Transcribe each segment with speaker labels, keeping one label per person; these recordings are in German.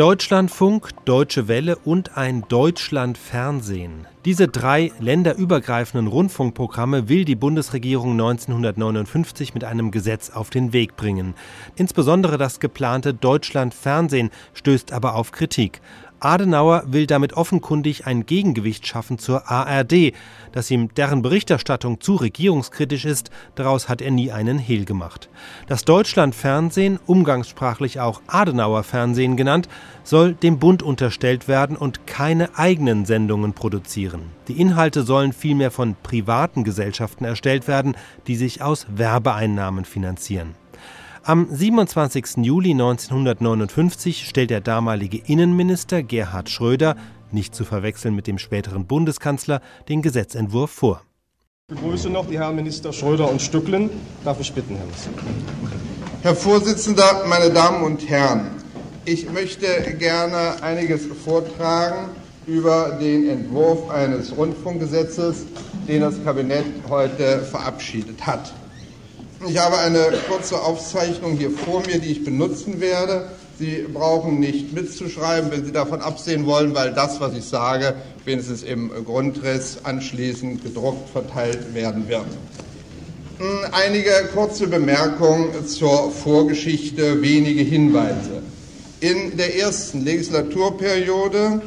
Speaker 1: Deutschlandfunk, Deutsche Welle und ein Deutschlandfernsehen. Diese drei länderübergreifenden Rundfunkprogramme will die Bundesregierung 1959 mit einem Gesetz auf den Weg bringen. Insbesondere das geplante Deutschlandfernsehen stößt aber auf Kritik. Adenauer will damit offenkundig ein Gegengewicht schaffen zur ARD. Dass ihm deren Berichterstattung zu regierungskritisch ist, daraus hat er nie einen Hehl gemacht. Das Deutschlandfernsehen, umgangssprachlich auch Adenauer Fernsehen genannt, soll dem Bund unterstellt werden und keine eigenen Sendungen produzieren. Die Inhalte sollen vielmehr von privaten Gesellschaften erstellt werden, die sich aus Werbeeinnahmen finanzieren. Am 27. Juli 1959 stellt der damalige Innenminister Gerhard Schröder, nicht zu verwechseln mit dem späteren Bundeskanzler, den Gesetzentwurf vor.
Speaker 2: Ich begrüße noch die Herren Minister Schröder und Stücklen. Darf ich bitten, Herr Minister.
Speaker 3: Herr Vorsitzender, meine Damen und Herren, ich möchte gerne einiges vortragen über den Entwurf eines Rundfunkgesetzes, den das Kabinett heute verabschiedet hat. Ich habe eine kurze Aufzeichnung hier vor mir, die ich benutzen werde. Sie brauchen nicht mitzuschreiben, wenn Sie davon absehen wollen, weil das, was ich sage, wenigstens im Grundriss anschließend gedruckt verteilt werden wird. Hm, einige kurze Bemerkungen zur Vorgeschichte, wenige Hinweise. In der ersten Legislaturperiode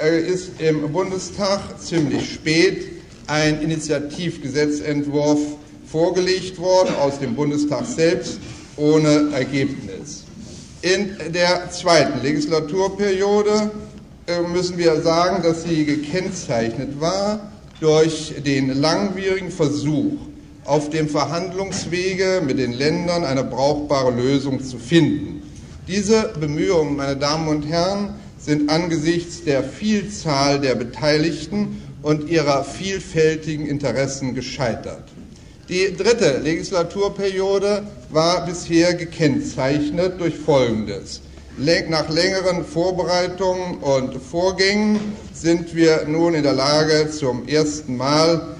Speaker 3: äh, ist im Bundestag ziemlich spät ein Initiativgesetzentwurf vorgelegt worden aus dem Bundestag selbst ohne Ergebnis. In der zweiten Legislaturperiode äh, müssen wir sagen, dass sie gekennzeichnet war durch den langwierigen Versuch, auf dem Verhandlungswege mit den Ländern eine brauchbare Lösung zu finden. Diese Bemühungen, meine Damen und Herren, sind angesichts der Vielzahl der Beteiligten und ihrer vielfältigen Interessen gescheitert. Die dritte Legislaturperiode war bisher gekennzeichnet durch Folgendes. Nach längeren Vorbereitungen und Vorgängen sind wir nun in der Lage, zum ersten Mal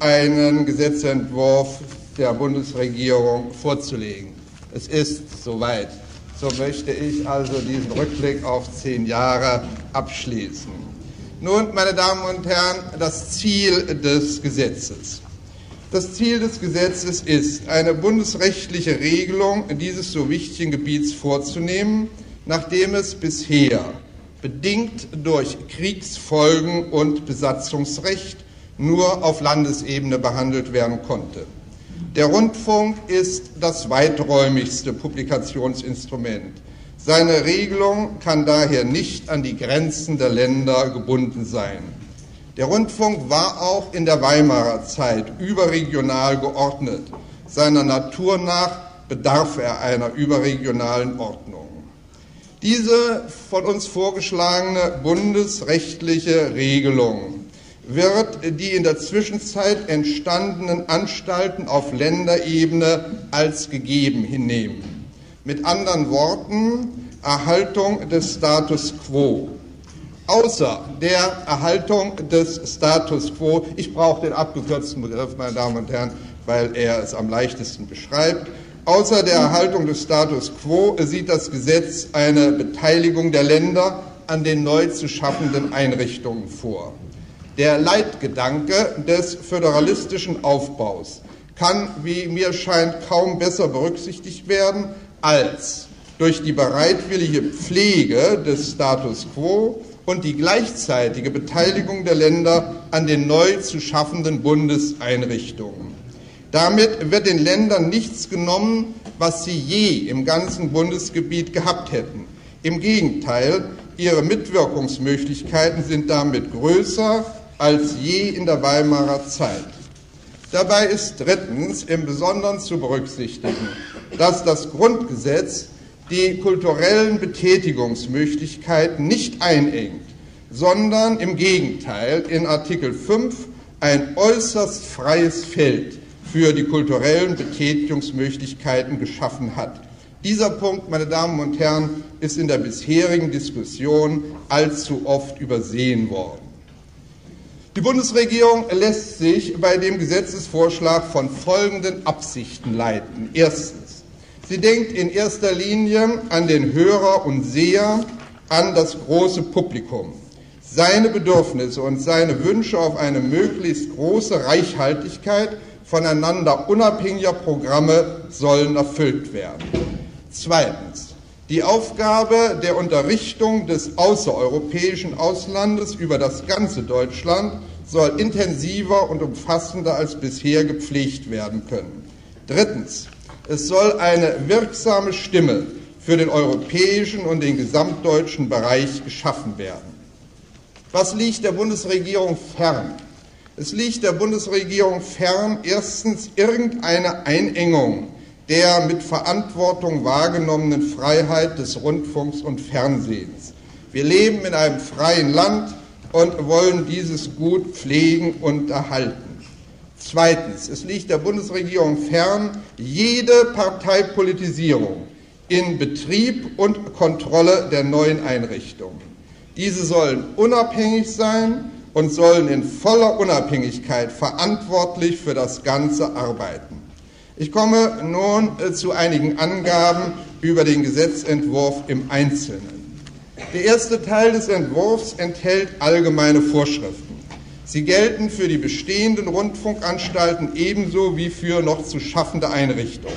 Speaker 3: einen Gesetzentwurf der Bundesregierung vorzulegen. Es ist soweit. So möchte ich also diesen Rückblick auf zehn Jahre abschließen. Nun, meine Damen und Herren, das Ziel des Gesetzes. Das Ziel des Gesetzes ist, eine bundesrechtliche Regelung dieses so wichtigen Gebiets vorzunehmen, nachdem es bisher bedingt durch Kriegsfolgen und Besatzungsrecht nur auf Landesebene behandelt werden konnte. Der Rundfunk ist das weiträumigste Publikationsinstrument. Seine Regelung kann daher nicht an die Grenzen der Länder gebunden sein. Der Rundfunk war auch in der Weimarer Zeit überregional geordnet. Seiner Natur nach bedarf er einer überregionalen Ordnung. Diese von uns vorgeschlagene bundesrechtliche Regelung wird die in der Zwischenzeit entstandenen Anstalten auf Länderebene als gegeben hinnehmen. Mit anderen Worten, Erhaltung des Status quo außer der Erhaltung des Status quo, ich brauche den abgekürzten Begriff, meine Damen und Herren, weil er es am leichtesten beschreibt, außer der Erhaltung des Status quo sieht das Gesetz eine Beteiligung der Länder an den neu zu schaffenden Einrichtungen vor. Der Leitgedanke des föderalistischen Aufbaus kann, wie mir scheint, kaum besser berücksichtigt werden als durch die bereitwillige Pflege des Status quo und die gleichzeitige Beteiligung der Länder an den neu zu schaffenden Bundeseinrichtungen. Damit wird den Ländern nichts genommen, was sie je im ganzen Bundesgebiet gehabt hätten. Im Gegenteil, ihre Mitwirkungsmöglichkeiten sind damit größer als je in der Weimarer Zeit. Dabei ist drittens im Besonderen zu berücksichtigen, dass das Grundgesetz die kulturellen Betätigungsmöglichkeiten nicht einengt, sondern im Gegenteil in Artikel 5 ein äußerst freies Feld für die kulturellen Betätigungsmöglichkeiten geschaffen hat. Dieser Punkt, meine Damen und Herren, ist in der bisherigen Diskussion allzu oft übersehen worden. Die Bundesregierung lässt sich bei dem Gesetzesvorschlag von folgenden Absichten leiten. Erstens Sie denkt in erster Linie an den Hörer und Seher, an das große Publikum. Seine Bedürfnisse und seine Wünsche auf eine möglichst große Reichhaltigkeit voneinander unabhängiger Programme sollen erfüllt werden. Zweitens. Die Aufgabe der Unterrichtung des außereuropäischen Auslandes über das ganze Deutschland soll intensiver und umfassender als bisher gepflegt werden können. Drittens. Es soll eine wirksame Stimme für den europäischen und den gesamtdeutschen Bereich geschaffen werden. Was liegt der Bundesregierung fern? Es liegt der Bundesregierung fern, erstens irgendeine Einengung der mit Verantwortung wahrgenommenen Freiheit des Rundfunks und Fernsehens. Wir leben in einem freien Land und wollen dieses Gut pflegen und erhalten. Zweitens, es liegt der Bundesregierung fern, jede Parteipolitisierung in Betrieb und Kontrolle der neuen Einrichtungen. Diese sollen unabhängig sein und sollen in voller Unabhängigkeit verantwortlich für das Ganze arbeiten. Ich komme nun äh, zu einigen Angaben über den Gesetzentwurf im Einzelnen. Der erste Teil des Entwurfs enthält allgemeine Vorschriften. Sie gelten für die bestehenden Rundfunkanstalten ebenso wie für noch zu schaffende Einrichtungen.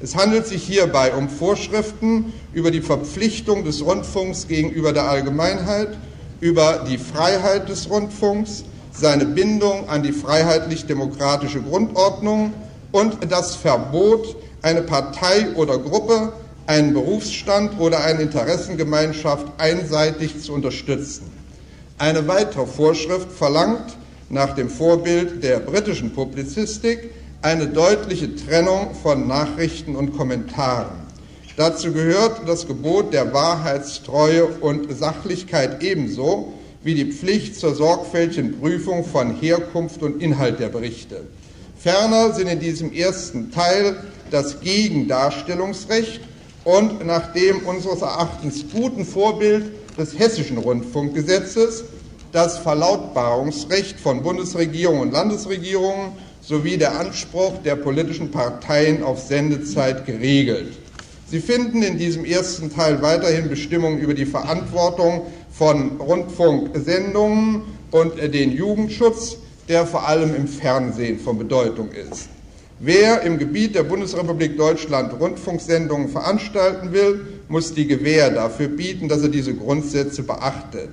Speaker 3: Es handelt sich hierbei um Vorschriften über die Verpflichtung des Rundfunks gegenüber der Allgemeinheit, über die Freiheit des Rundfunks, seine Bindung an die freiheitlich-demokratische Grundordnung und das Verbot, eine Partei oder Gruppe, einen Berufsstand oder eine Interessengemeinschaft einseitig zu unterstützen. Eine weitere Vorschrift verlangt nach dem Vorbild der britischen Publizistik eine deutliche Trennung von Nachrichten und Kommentaren. Dazu gehört das Gebot der Wahrheitstreue und Sachlichkeit ebenso wie die Pflicht zur sorgfältigen Prüfung von Herkunft und Inhalt der Berichte. Ferner sind in diesem ersten Teil das Gegendarstellungsrecht und nach dem unseres Erachtens guten Vorbild des Hessischen Rundfunkgesetzes das Verlautbarungsrecht von Bundesregierung und Landesregierungen sowie der Anspruch der politischen Parteien auf Sendezeit geregelt. Sie finden in diesem ersten Teil weiterhin Bestimmungen über die Verantwortung von Rundfunksendungen und den Jugendschutz, der vor allem im Fernsehen von Bedeutung ist. Wer im Gebiet der Bundesrepublik Deutschland Rundfunksendungen veranstalten will, muss die Gewähr dafür bieten, dass er diese Grundsätze beachtet.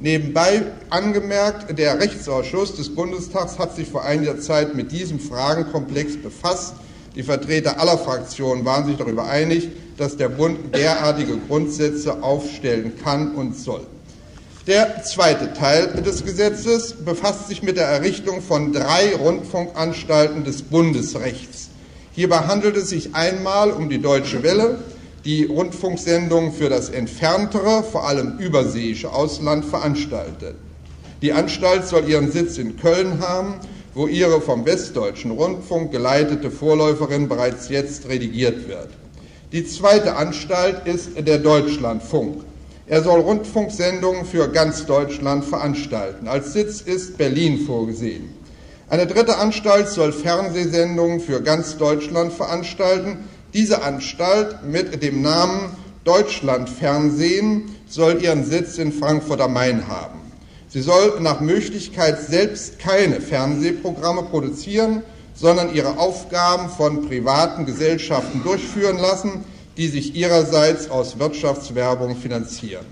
Speaker 3: Nebenbei angemerkt, der Rechtsausschuss des Bundestags hat sich vor einiger Zeit mit diesem Fragenkomplex befasst. Die Vertreter aller Fraktionen waren sich darüber einig, dass der Bund derartige Grundsätze aufstellen kann und soll. Der zweite Teil des Gesetzes befasst sich mit der Errichtung von drei Rundfunkanstalten des Bundesrechts. Hierbei handelt es sich einmal um die Deutsche Welle, die Rundfunksendungen für das entferntere, vor allem überseeische Ausland veranstaltet. Die Anstalt soll ihren Sitz in Köln haben, wo ihre vom Westdeutschen Rundfunk geleitete Vorläuferin bereits jetzt redigiert wird. Die zweite Anstalt ist der Deutschlandfunk. Er soll Rundfunksendungen für ganz Deutschland veranstalten. Als Sitz ist Berlin vorgesehen. Eine dritte Anstalt soll Fernsehsendungen für ganz Deutschland veranstalten. Diese Anstalt mit dem Namen Deutschlandfernsehen soll ihren Sitz in Frankfurt am Main haben. Sie soll nach Möglichkeit selbst keine Fernsehprogramme produzieren, sondern ihre Aufgaben von privaten Gesellschaften durchführen lassen, die sich ihrerseits aus Wirtschaftswerbung finanzieren.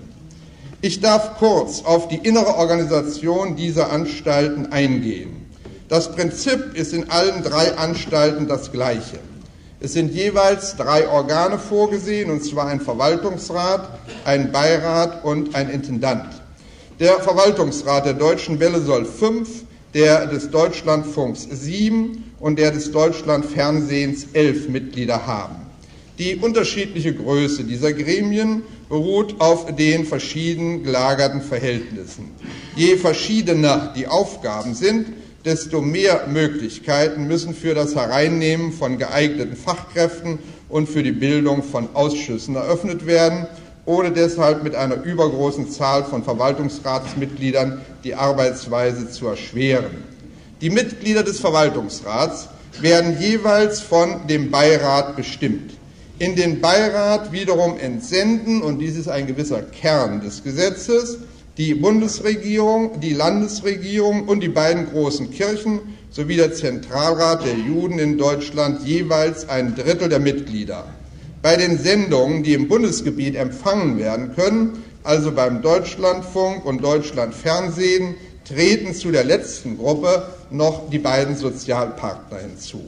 Speaker 3: Ich darf kurz auf die innere Organisation dieser Anstalten eingehen. Das Prinzip ist in allen drei Anstalten das gleiche. Es sind jeweils drei Organe vorgesehen, und zwar ein Verwaltungsrat, ein Beirat und ein Intendant. Der Verwaltungsrat der Deutschen Welle soll fünf, der des Deutschlandfunks sieben und der des Deutschlandfernsehens elf Mitglieder haben. Die unterschiedliche Größe dieser Gremien beruht auf den verschieden gelagerten Verhältnissen. Je verschiedener die Aufgaben sind, desto mehr Möglichkeiten müssen für das Hereinnehmen von geeigneten Fachkräften und für die Bildung von Ausschüssen eröffnet werden, ohne deshalb mit einer übergroßen Zahl von Verwaltungsratsmitgliedern die Arbeitsweise zu erschweren. Die Mitglieder des Verwaltungsrats werden jeweils von dem Beirat bestimmt. in den Beirat wiederum entsenden, und dies ist ein gewisser Kern des Gesetzes, die Bundesregierung, die Landesregierung und die beiden großen Kirchen sowie der Zentralrat der Juden in Deutschland jeweils ein Drittel der Mitglieder. Bei den Sendungen, die im Bundesgebiet empfangen werden können, also beim Deutschlandfunk und Deutschlandfernsehen, treten zu der letzten Gruppe noch die beiden Sozialpartner hinzu.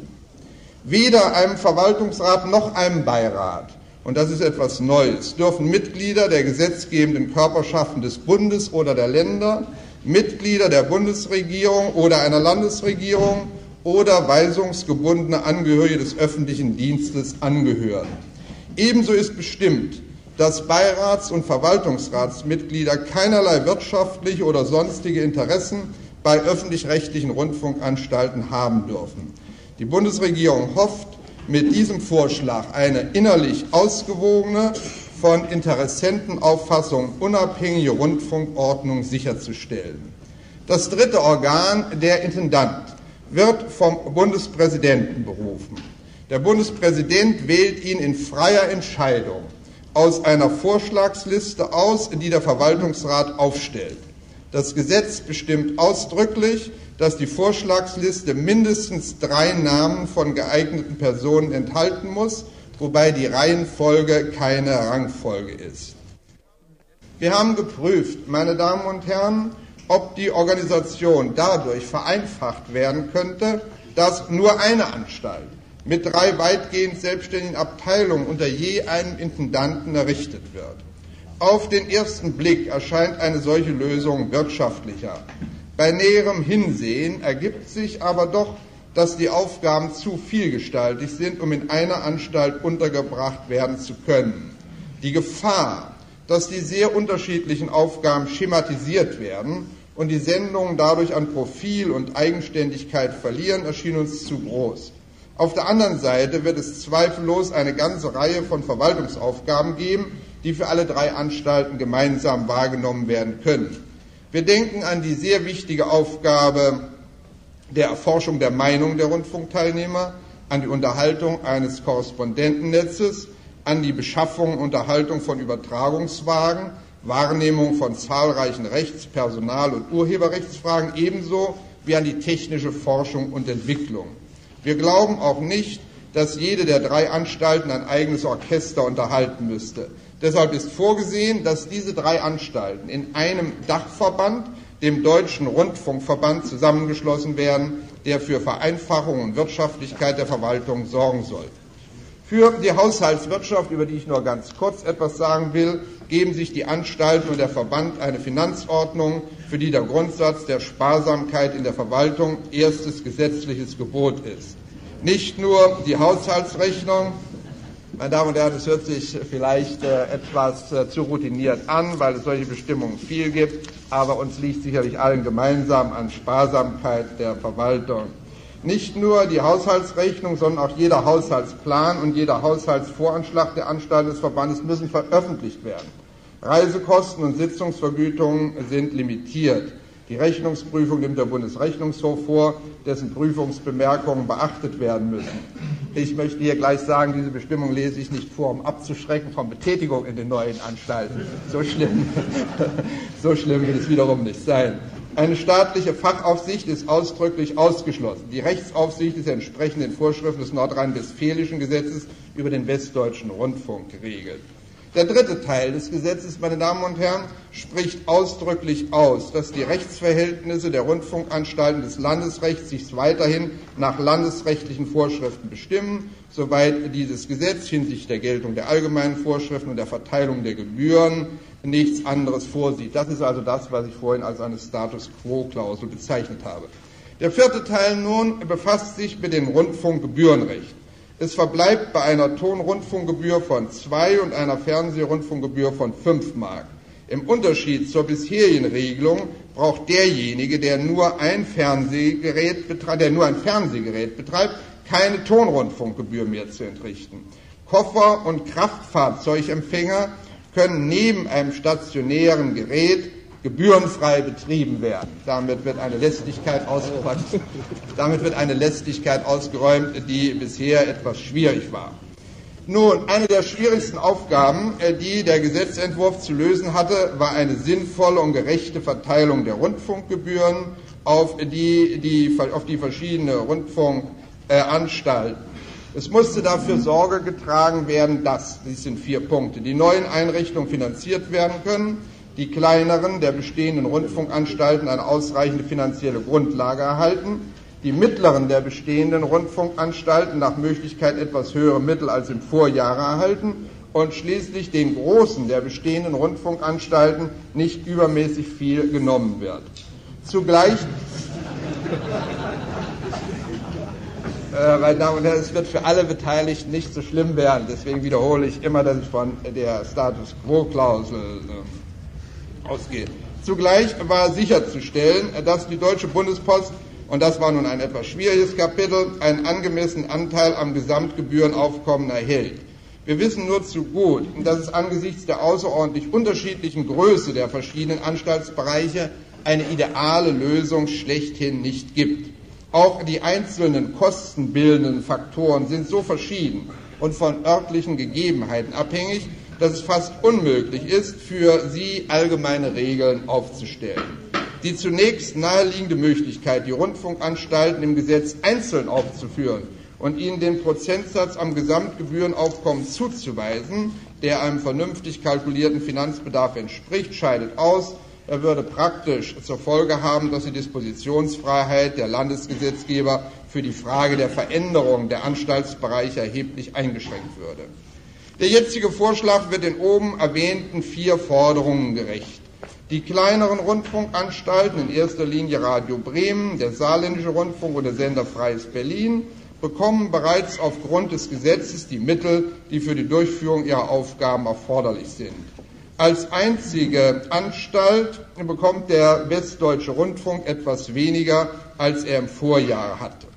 Speaker 3: Weder einem Verwaltungsrat noch einem Beirat, und das ist etwas Neues, dürfen Mitglieder der gesetzgebenden Körperschaften des Bundes oder der Länder, Mitglieder der Bundesregierung oder einer Landesregierung oder weisungsgebundene Angehörige des öffentlichen Dienstes angehören. Ebenso ist bestimmt, dass Beirats- und Verwaltungsratsmitglieder keinerlei wirtschaftliche oder sonstige Interessen bei öffentlich-rechtlichen Rundfunkanstalten haben dürfen. Die Bundesregierung hofft, mit diesem Vorschlag eine innerlich ausgewogene, von Interessentenauffassung unabhängige Rundfunkordnung sicherzustellen. Das dritte Organ, der Intendant, wird vom Bundespräsidenten berufen. Der Bundespräsident wählt ihn in freier Entscheidung aus einer Vorschlagsliste aus, die der Verwaltungsrat aufstellt. Das Gesetz bestimmt ausdrücklich, dass die Vorschlagsliste mindestens drei Namen von geeigneten Personen enthalten muss, wobei die Reihenfolge keine Rangfolge ist. Wir haben geprüft, meine Damen und Herren, ob die Organisation dadurch vereinfacht werden könnte, dass nur eine Anstalt mit drei weitgehend selbstständigen Abteilungen unter je einem Intendanten errichtet wird. Auf den ersten Blick erscheint eine solche Lösung wirtschaftlicher. Bei näherem Hinsehen ergibt sich aber doch, dass die Aufgaben zu vielgestaltig sind, um in einer Anstalt untergebracht werden zu können. Die Gefahr, dass die sehr unterschiedlichen Aufgaben schematisiert werden und die Sendungen dadurch an Profil und Eigenständigkeit verlieren, erschien uns zu groß. Auf der anderen Seite wird es zweifellos eine ganze Reihe von Verwaltungsaufgaben geben, die für alle drei Anstalten gemeinsam wahrgenommen werden können. Wir denken an die sehr wichtige Aufgabe der Erforschung der Meinung der Rundfunkteilnehmer, an die Unterhaltung eines Korrespondentennetzes, an die Beschaffung und Unterhaltung von Übertragungswagen, Wahrnehmung von zahlreichen Rechts-, Personal- und Urheberrechtsfragen ebenso wie an die technische Forschung und Entwicklung. Wir glauben auch nicht, dass jede der drei Anstalten ein eigenes Orchester unterhalten müsste. Deshalb ist vorgesehen, dass diese drei Anstalten in einem Dachverband, dem Deutschen Rundfunkverband, zusammengeschlossen werden, der für Vereinfachung und Wirtschaftlichkeit der Verwaltung sorgen soll. Für die Haushaltswirtschaft, über die ich nur ganz kurz etwas sagen will, geben sich die Anstalten und der Verband eine Finanzordnung, für die der Grundsatz der Sparsamkeit in der Verwaltung erstes gesetzliches Gebot ist. Nicht nur die Haushaltsrechnung, meine Damen und Herren, es hört sich vielleicht äh, etwas äh, zu routiniert an, weil es solche Bestimmungen viel gibt, aber uns liegt sicherlich allen gemeinsam an Sparsamkeit der Verwaltung. Nicht nur die Haushaltsrechnung, sondern auch jeder Haushaltsplan und jeder Haushaltsvoranschlag der Anstalten des Verbandes müssen veröffentlicht werden. Reisekosten und Sitzungsvergütungen sind limitiert. Die Rechnungsprüfung nimmt der Bundesrechnungshof vor, dessen Prüfungsbemerkungen beachtet werden müssen. Ich möchte hier gleich sagen, diese Bestimmung lese ich nicht vor, um abzuschrecken von Betätigung in den neuen Anstalten. So schlimm, so schlimm wird es wiederum nicht sein. Eine staatliche Fachaufsicht ist ausdrücklich ausgeschlossen. Die Rechtsaufsicht ist entsprechend den Vorschriften des nordrhein-westfälischen Gesetzes über den westdeutschen Rundfunk geregelt. Der dritte Teil des Gesetzes, meine Damen und Herren, spricht ausdrücklich aus, dass die Rechtsverhältnisse der Rundfunkanstalten des Landesrechts sich weiterhin nach landesrechtlichen Vorschriften bestimmen, soweit dieses Gesetz hinsichtlich der Geltung der allgemeinen Vorschriften und der Verteilung der Gebühren nichts anderes vorsieht. Das ist also das, was ich vorhin als eine Status quo-Klausel bezeichnet habe. Der vierte Teil nun befasst sich mit dem Rundfunkgebührenrecht. Es verbleibt bei einer Tonrundfunkgebühr von zwei und einer Fernsehrundfunkgebühr von fünf Mark. Im Unterschied zur bisherigen Regelung braucht derjenige, der nur ein Fernsehgerät betreibt, der nur ein Fernsehgerät betreibt, keine Tonrundfunkgebühr mehr zu entrichten. Koffer- und Kraftfahrzeugempfänger können neben einem stationären Gerät gebührenfrei betrieben werden. Damit wird eine Lästigkeit ausgeräumt, damit wird eine Lästigkeit ausgeräumt, die bisher etwas schwierig war. Nun, eine der schwierigsten Aufgaben, äh, die der Gesetzentwurf zu lösen hatte, war eine sinnvolle und gerechte Verteilung der Rundfunkgebühren auf die, die, auf die verschiedenen Rundfunkanstalten. Es musste dafür Sorge getragen werden, dass, dies sind vier Punkte, die neuen Einrichtungen finanziert werden können, die kleineren der bestehenden Rundfunkanstalten eine ausreichende finanzielle Grundlage erhalten, die mittleren der bestehenden Rundfunkanstalten nach Möglichkeit etwas höhere Mittel als im Vorjahr erhalten und schließlich den großen der bestehenden Rundfunkanstalten nicht übermäßig viel genommen wird. Zugleich, äh, meine Damen und Herren, es wird für alle Beteiligten nicht so schlimm werden. Deswegen wiederhole ich immer, dass ich von der Status Quo-Klausel äh, ausgehe. Zugleich war sicherzustellen, dass die Deutsche Bundespost und das war nun ein etwas schwieriges Kapitel, einen angemessenen Anteil am Gesamtgebührenaufkommen erhält. Wir wissen nur zu gut, dass es angesichts der außerordentlich unterschiedlichen Größe der verschiedenen Anstaltsbereiche eine ideale Lösung schlechthin nicht gibt. Auch die einzelnen kostenbildenden Faktoren sind so verschieden und von örtlichen Gegebenheiten abhängig, dass es fast unmöglich ist, für sie allgemeine Regeln aufzustellen. Die zunächst naheliegende Möglichkeit, die Rundfunkanstalten im Gesetz einzeln aufzuführen und ihnen den Prozentsatz am Gesamtgebührenaufkommen zuzuweisen, der einem vernünftig kalkulierten Finanzbedarf entspricht, scheidet aus. Er würde praktisch zur Folge haben, dass die Dispositionsfreiheit der Landesgesetzgeber für die Frage der Veränderung der Anstaltsbereiche erheblich eingeschränkt würde. Der jetzige Vorschlag wird den oben erwähnten vier Forderungen gerecht. Die kleineren Rundfunkanstalten, in erster Linie Radio Bremen, der Saarländische Rundfunk und der Sender Freies Berlin, bekommen bereits aufgrund des Gesetzes die Mittel, die für die Durchführung ihrer Aufgaben erforderlich sind. Als einzige Anstalt bekommt der Westdeutsche Rundfunk etwas weniger, als er im Vorjahr hatte.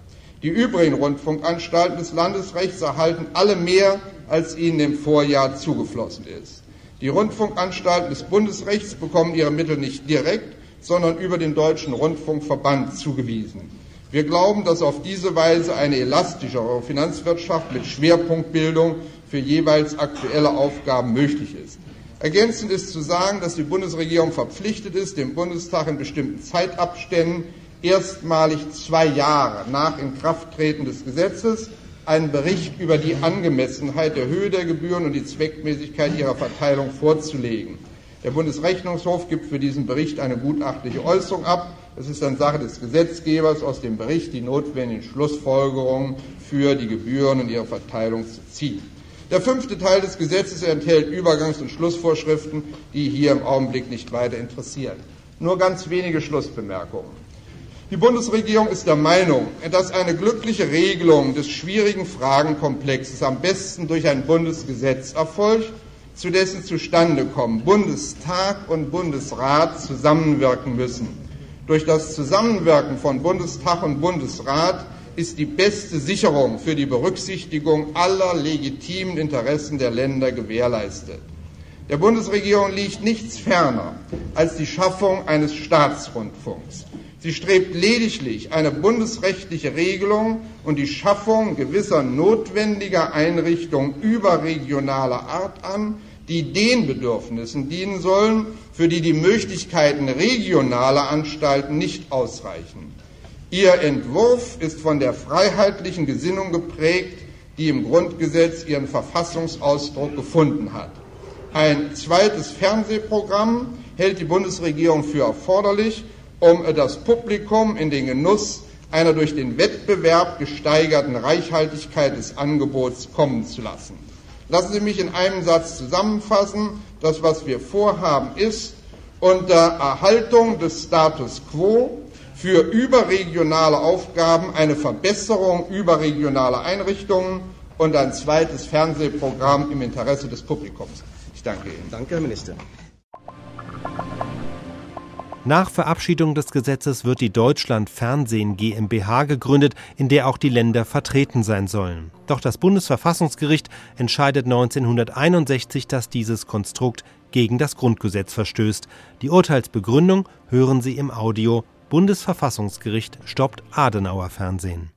Speaker 3: Die übrigen Rundfunkanstalten des Landesrechts erhalten alle mehr, als ihnen im Vorjahr zugeflossen ist. Die Rundfunkanstalten des Bundesrechts bekommen ihre Mittel nicht direkt, sondern über den Deutschen Rundfunkverband zugewiesen. Wir glauben, dass auf diese Weise eine elastischere Finanzwirtschaft mit Schwerpunktbildung für jeweils aktuelle Aufgaben möglich ist. Ergänzend ist zu sagen, dass die Bundesregierung verpflichtet ist, dem Bundestag in bestimmten Zeitabständen erstmalig zwei Jahre nach Inkrafttreten des Gesetzes einen Bericht über die Angemessenheit der Höhe der Gebühren und die Zweckmäßigkeit ihrer Verteilung vorzulegen. Der Bundesrechnungshof gibt für diesen Bericht eine gutachtliche Äußerung ab. Es ist dann Sache des Gesetzgebers, aus dem Bericht die notwendigen Schlussfolgerungen für die Gebühren und ihre Verteilung zu ziehen. Der fünfte Teil des Gesetzes enthält Übergangs- und Schlussvorschriften, die hier im Augenblick nicht weiter interessieren. Nur ganz wenige Schlussbemerkungen. Die Bundesregierung ist der Meinung, dass eine glückliche Regelung des schwierigen Fragenkomplexes am besten durch ein Bundesgesetz erfolgt, zu dessen Zustandekommen Bundestag und Bundesrat zusammenwirken müssen. Durch das Zusammenwirken von Bundestag und Bundesrat ist die beste Sicherung für die Berücksichtigung aller legitimen Interessen der Länder gewährleistet. Der Bundesregierung liegt nichts ferner als die Schaffung eines Staatsrundfunks. Sie strebt lediglich eine bundesrechtliche Regelung und die Schaffung gewisser notwendiger Einrichtungen überregionaler Art an, die den Bedürfnissen dienen sollen, für die die Möglichkeiten regionaler Anstalten nicht ausreichen. Ihr Entwurf ist von der freiheitlichen Gesinnung geprägt, die im Grundgesetz ihren Verfassungsausdruck gefunden hat. Ein zweites Fernsehprogramm hält die Bundesregierung für erforderlich, um das Publikum in den Genuss einer durch den Wettbewerb gesteigerten Reichhaltigkeit des Angebots kommen zu lassen. Lassen Sie mich in einem Satz zusammenfassen. Das, was wir vorhaben, ist, unter Erhaltung des Status quo für überregionale Aufgaben eine Verbesserung überregionaler Einrichtungen und ein zweites Fernsehprogramm im Interesse des Publikums. Ich danke Ihnen.
Speaker 1: Danke, Herr Minister. Nach Verabschiedung des Gesetzes wird die Deutschland Fernsehen GmbH gegründet, in der auch die Länder vertreten sein sollen. Doch das Bundesverfassungsgericht entscheidet 1961, dass dieses Konstrukt gegen das Grundgesetz verstößt. Die Urteilsbegründung hören Sie im Audio Bundesverfassungsgericht stoppt Adenauer Fernsehen.